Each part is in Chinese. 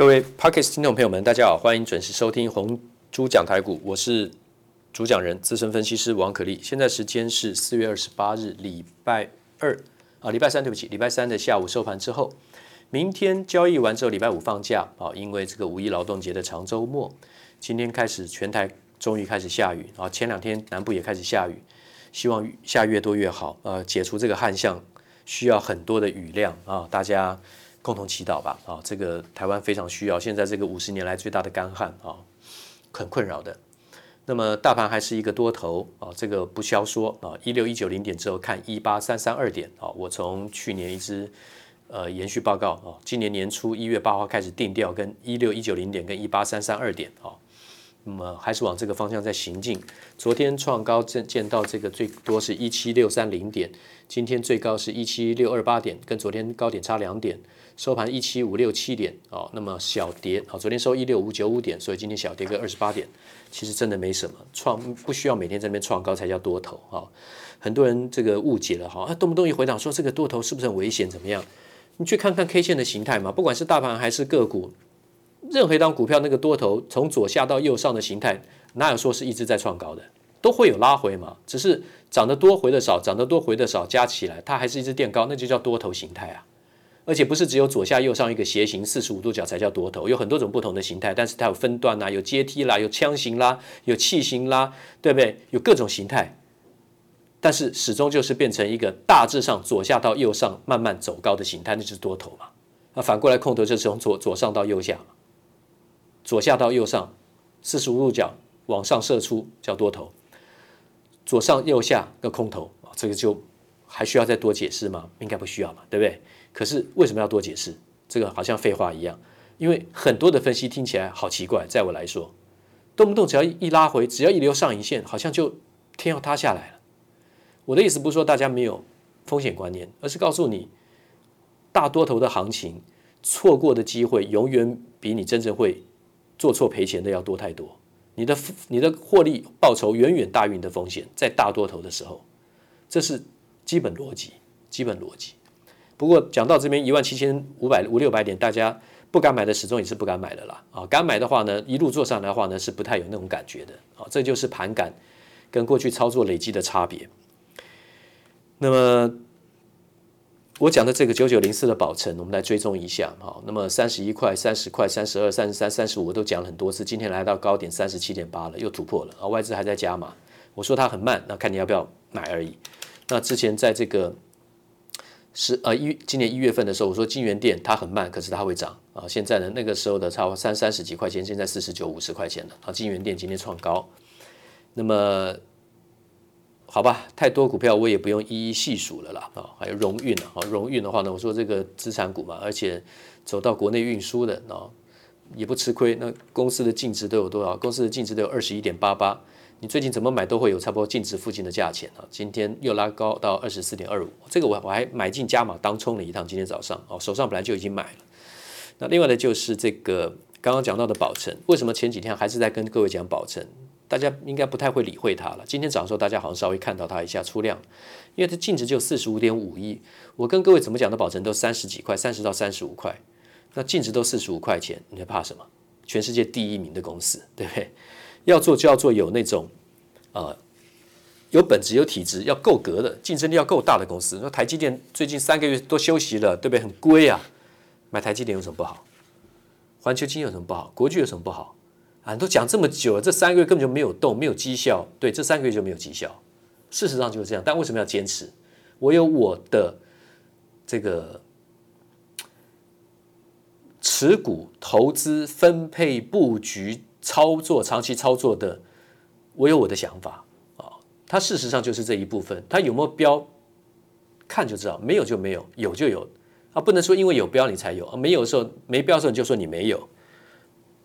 各位 Podcast 听众朋友们，大家好，欢迎准时收听红猪讲台股，我是主讲人资深分析师王可立。现在时间是四月二十八日，礼拜二。啊，礼拜三，对不起，礼拜三的下午收盘之后，明天交易完之后，礼拜五放假。啊，因为这个五一劳动节的长周末，今天开始全台终于开始下雨。啊，前两天南部也开始下雨，希望下越多越好，呃，解除这个旱象需要很多的雨量。啊，大家。共同祈祷吧，啊，这个台湾非常需要，现在这个五十年来最大的干旱啊，很困扰的。那么大盘还是一个多头啊，这个不消说啊，一六一九零点之后看一八三三二点啊，我从去年一直呃延续报告啊，今年年初一月八号开始定调跟一六一九零点跟一八三三二点啊，那么还是往这个方向在行进。昨天创高见见到这个最多是一七六三零点，今天最高是一七六二八点，跟昨天高点差两点。收盘一七五六七点哦，那么小跌哦，昨天收一六五九五点，所以今天小跌个二十八点，其实真的没什么，创不需要每天在那边创高才叫多头哈。很多人这个误解了哈，啊动不动一回档说这个多头是不是很危险？怎么样？你去看看 K 线的形态嘛，不管是大盘还是个股，任何一档股票那个多头从左下到右上的形态，哪有说是一直在创高的？都会有拉回嘛，只是涨得多回得少，涨得多回得少，加起来它还是一直垫高，那就叫多头形态啊。而且不是只有左下右上一个斜形四十五度角才叫多头，有很多种不同的形态，但是它有分段啦，有阶梯啦，有枪形啦，有器形啦，对不对？有各种形态，但是始终就是变成一个大致上左下到右上慢慢走高的形态，那就是多头嘛。那反过来空头就是从左左上到右下，左下到右上四十五度角往上射出叫多头，左上右下个空头啊，这个就还需要再多解释吗？应该不需要嘛，对不对？可是为什么要多解释？这个好像废话一样，因为很多的分析听起来好奇怪。在我来说，动不动只要一拉回，只要一留上影线，好像就天要塌下来了。我的意思不是说大家没有风险观念，而是告诉你，大多头的行情错过的机会，永远比你真正会做错赔钱的要多太多。你的你的获利报酬远远大于你的风险，在大多头的时候，这是基本逻辑，基本逻辑。不过讲到这边一万七千五百五六百点，大家不敢买的始终也是不敢买的啦。啊，敢买的话呢，一路做上来的话呢，是不太有那种感觉的。啊，这就是盘感跟过去操作累积的差别。那么我讲的这个九九零四的宝成，我们来追踪一下。好，那么三十一块、三十块、三十二、三十三、三十五，我都讲了很多次。今天来到高点三十七点八了，又突破了。啊，外资还在加码。我说它很慢，那看你要不要买而已。那之前在这个。是呃一今年一月份的时候，我说金元店它很慢，可是它会涨啊。现在呢，那个时候的差不多三三十几块钱，现在四十九五十块钱了啊。京元店今天创高，那么好吧，太多股票我也不用一一细数了啦啊。还有荣运啊，荣运的话呢，我说这个资产股嘛，而且走到国内运输的啊，也不吃亏。那公司的净值都有多少？公司的净值都有二十一点八八。你最近怎么买都会有差不多净值附近的价钱啊！今天又拉高到二十四点二五，这个我我还买进加码当冲了一趟，今天早上哦，手上本来就已经买了。那另外呢就是这个刚刚讲到的宝成，为什么前几天还是在跟各位讲宝成？大家应该不太会理会它了。今天早上时候大家好像稍微看到它一下出量，因为它净值就四十五点五亿。我跟各位怎么讲的宝成都三十几块，三十到三十五块，那净值都四十五块钱，你还怕什么？全世界第一名的公司，对不对？要做就要做有那种，呃，有本质、有体质、要够格的，竞争力要够大的公司。那台积电最近三个月都休息了，对不对？很贵啊，买台积电有什么不好？环球金有什么不好？国巨有什么不好？啊，都讲这么久了，这三个月根本就没有动，没有绩效。对，这三个月就没有绩效。事实上就是这样。但为什么要坚持？我有我的这个持股、投资、分配、布局。操作长期操作的，我有我的想法啊。它事实上就是这一部分，它有没有标，看就知道；没有就没有，有就有。啊，不能说因为有标你才有啊，没有的时候没标的时候你就说你没有，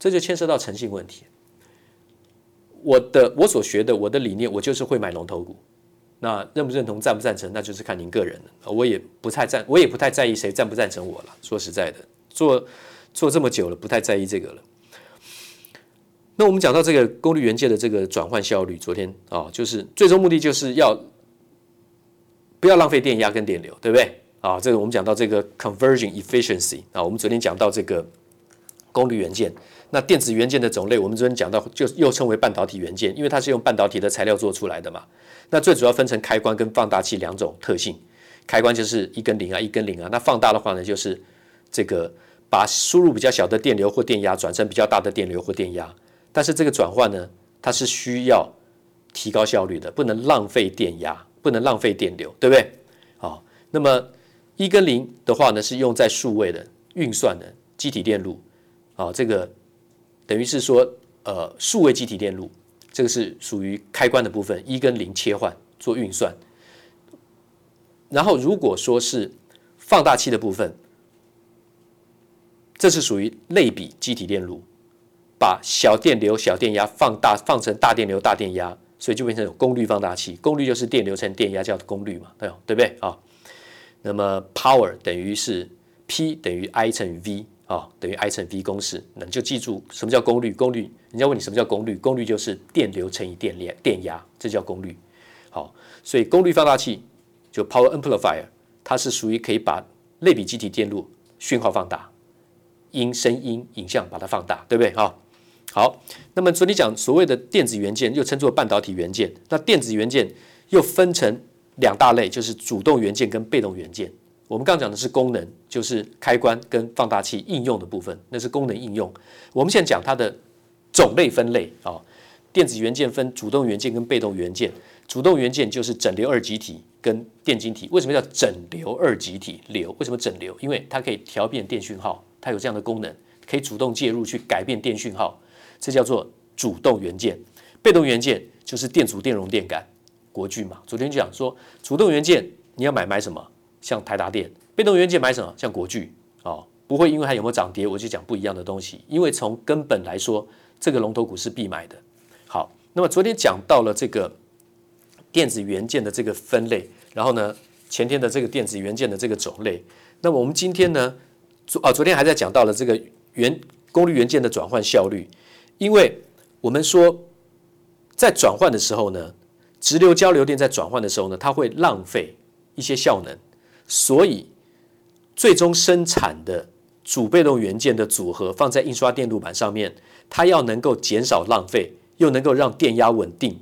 这就牵涉到诚信问题。我的我所学的我的理念，我就是会买龙头股。那认不认同、赞不赞成，那就是看您个人了。我也不太赞，我也不太在意谁赞不赞成我了。说实在的，做做这么久了，不太在意这个了。那我们讲到这个功率元件的这个转换效率，昨天啊，就是最终目的就是要不要浪费电压跟电流，对不对？啊，这个我们讲到这个 conversion efficiency 啊，我们昨天讲到这个功率元件。那电子元件的种类，我们昨天讲到，就又称为半导体元件，因为它是用半导体的材料做出来的嘛。那最主要分成开关跟放大器两种特性。开关就是一跟零啊，一跟零啊。那放大的话呢，就是这个把输入比较小的电流或电压转成比较大的电流或电压。但是这个转换呢，它是需要提高效率的，不能浪费电压，不能浪费电流，对不对？好，那么一跟零的话呢，是用在数位的运算的机体电路啊，这个。等于是说，呃，数位机体电路，这个是属于开关的部分，一跟零切换做运算。然后如果说是放大器的部分，这是属于类比机体电路，把小电流、小电压放大，放成大电流、大电压，所以就变成有功率放大器。功率就是电流乘电压叫功率嘛，对对不对啊？那么 power 等于是 P 等于 I 乘以 V。啊、哦，等于 I 乘 V 公式，那你就记住什么叫功率？功率，人家问你什么叫功率？功率就是电流乘以电压，电压，这叫功率。好，所以功率放大器就 Power Amplifier，它是属于可以把类比机体电路讯号放大，音、声音、影像把它放大，对不对？啊，好，那么昨天讲所谓的电子元件，又称作半导体元件。那电子元件又分成两大类，就是主动元件跟被动元件。我们刚讲的是功能，就是开关跟放大器应用的部分，那是功能应用。我们现在讲它的种类分类啊，电子元件分主动元件跟被动元件。主动元件就是整流二极体跟电晶体。为什么叫整流二极体？流为什么整流？因为它可以调变电讯号，它有这样的功能，可以主动介入去改变电讯号，这叫做主动元件。被动元件就是电阻、电容、电感。国巨嘛，昨天就讲说，主动元件你要买买什么？像台达电，被动元件买什么？像国巨哦，不会因为它有没有涨跌，我就讲不一样的东西。因为从根本来说，这个龙头股是必买的。好，那么昨天讲到了这个电子元件的这个分类，然后呢，前天的这个电子元件的这个种类，那么我们今天呢，昨啊昨天还在讲到了这个元功率元件的转换效率，因为我们说在转换的时候呢，直流交流电在转换的时候呢，它会浪费一些效能。所以，最终生产的主被动元件的组合放在印刷电路板上面，它要能够减少浪费，又能够让电压稳定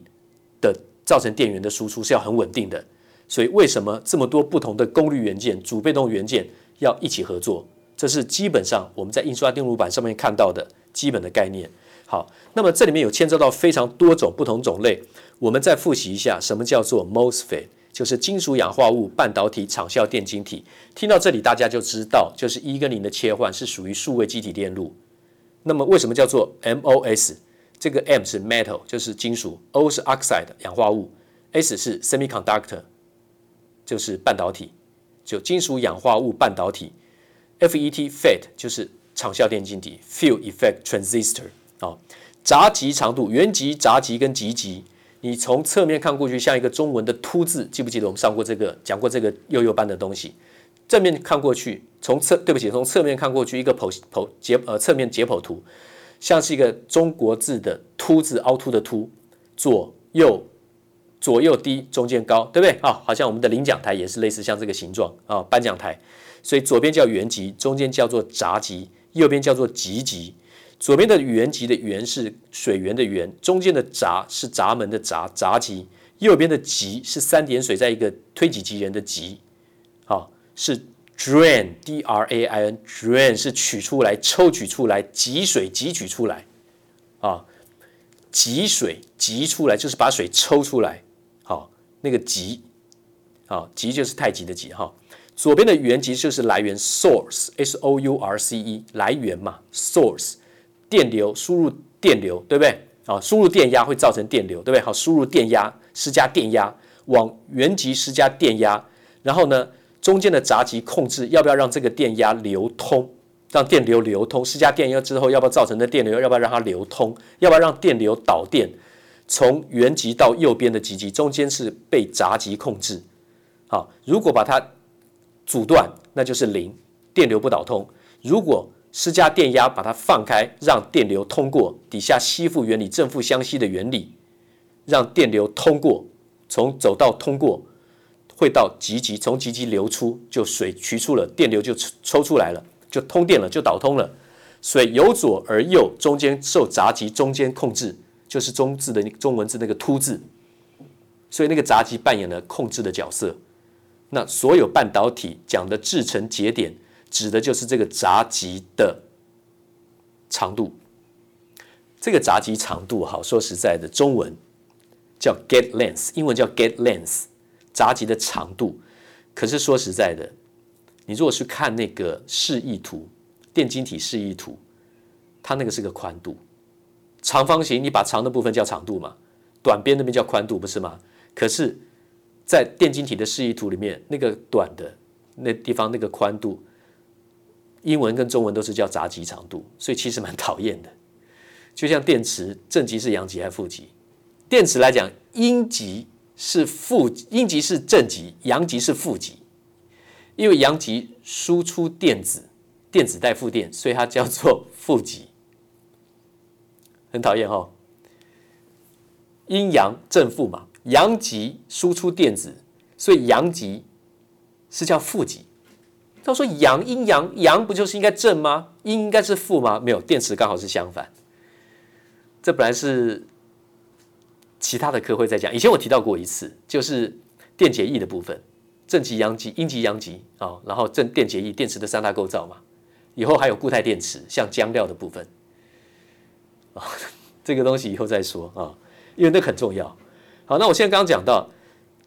的造成电源的输出是要很稳定的。所以，为什么这么多不同的功率元件、主被动元件要一起合作？这是基本上我们在印刷电路板上面看到的基本的概念。好，那么这里面有牵涉到非常多种不同种类，我们再复习一下什么叫做 MOSFET。就是金属氧化物半导体场效电晶体。听到这里，大家就知道，就是一跟零的切换是属于数位积体电路。那么，为什么叫做 MOS？这个 M 是 metal，就是金属；O 是 oxide，氧化物；S 是 semiconductor，就是半导体，就金属氧化物半导体。FET，FET 就是场效电晶体 f i e l effect transistor。啊，闸极长度，原极、闸极跟极极。你从侧面看过去，像一个中文的“凸”字，记不记得我们上过这个讲过这个幼幼班的东西？正面看过去，从侧对不起，从侧面看过去，一个剖剖解呃侧面解剖图，像是一个中国字的“凸”字，凹凸的“凸”，左右左右低，中间高，对不对啊？好像我们的领奖台也是类似像这个形状啊，颁奖台。所以左边叫原级，中间叫做闸级，右边叫做极级。左边的原极的原是水源的源，中间的闸是闸门的闸，闸极；右边的级是三点水在一个推己及人的级，啊，是 drain d r a i n drain 是取出来抽取出来汲水汲取出来啊，汲水汲出来就是把水抽出来，好，那个汲，啊，极就是太极的极哈。左边的原极就是来源 source s o u r c e 来源嘛 source。电流输入电流，对不对？啊，输入电压会造成电流，对不对？好，输入电压施加电压，往原极施加电压，然后呢，中间的闸极控制要不要让这个电压流通，让电流流通。施加电压之后，要不要造成的电流，要不要让它流通？要不要让电流导电从原极到右边的极极，中间是被闸极控制。好，如果把它阻断，那就是零，电流不导通。如果施加电压，把它放开，让电流通过底下吸附原理，正负相吸的原理，让电流通过，从走到通过，会到极极，从极极流出，就水取出了，电流就抽出来了，就通电了，就导通了。所以由左而右，中间受闸极中间控制，就是中字的中文字那个凸字。所以那个闸极扮演了控制的角色。那所有半导体讲的制程节点，指的就是这个闸极的长度。这个闸极长度，好说实在的，中文叫 gate length，英文叫 gate length，闸极的长度。可是说实在的，你如果去看那个示意图，电晶体示意图，它那个是个宽度，长方形，你把长的部分叫长度嘛，短边那边叫宽度，不是吗？可是，在电晶体的示意图里面，那个短的那地方那个宽度，英文跟中文都是叫闸极长度，所以其实蛮讨厌的。就像电池正极是阳极还是负极？电池来讲，阴极是负，阴极是正极，阳极是负极。因为阳极输出电子，电子带负电，所以它叫做负极。很讨厌哈，阴阳正负嘛，阳极输出电子，所以阳极是叫负极。他说阳阴阳阳不就是应该正吗？阴应该是负吗？没有，电池刚好是相反。这本来是其他的课会在讲。以前我提到过一次，就是电解液的部分，正极、阳极、阴极、阳极啊，然后正电解液，电池的三大构造嘛。以后还有固态电池，像浆料的部分啊，这个东西以后再说啊，因为那很重要。好，那我现在刚刚讲到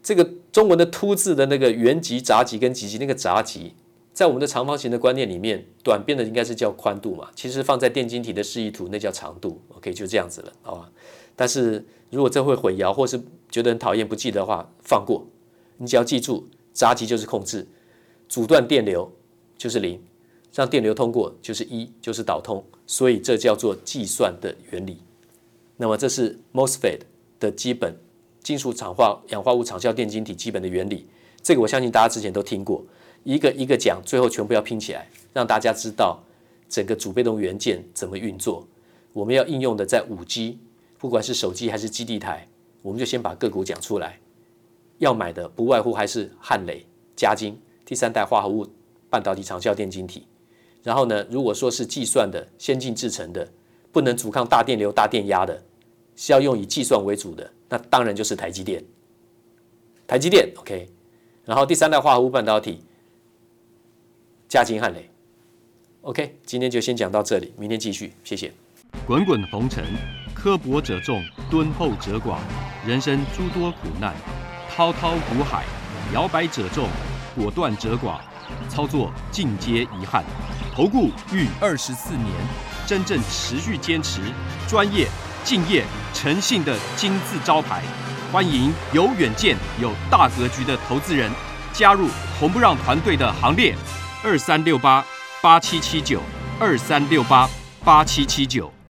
这个中文的“凸”字的那个原极、杂极跟极极，那个杂极。在我们的长方形的观念里面，短边的应该是叫宽度嘛？其实放在电晶体的示意图，那叫长度。OK，就这样子了，好吧？但是如果这会混淆，或是觉得很讨厌不记得的话，放过。你只要记住，闸极就是控制，阻断电流就是零，让电流通过就是一，就是导通。所以这叫做计算的原理。那么这是 MOSFET 的基本金属场化氧化物场效电晶体基本的原理。这个我相信大家之前都听过。一个一个讲，最后全部要拼起来，让大家知道整个主被动元件怎么运作。我们要应用的在五 G，不管是手机还是基地台，我们就先把个股讲出来。要买的不外乎还是汉磊、嘉晶、第三代化合物半导体长效电晶体。然后呢，如果说是计算的先进制程的，不能阻抗大电流、大电压的，是要用以计算为主的，那当然就是台积电。台积电 OK，然后第三代化合物半导体。加金汉雷，OK，今天就先讲到这里，明天继续，谢谢。滚滚红尘，刻薄者众，敦厚者寡；人生诸多苦难，滔滔苦海，摇摆者众，果断者寡。操作尽皆遗憾。投顾逾二十四年，真正持续坚持、专业、敬业、诚信的金字招牌。欢迎有远见、有大格局的投资人加入红不让团队的行列。二三六八八七七九，二三六八八七七九。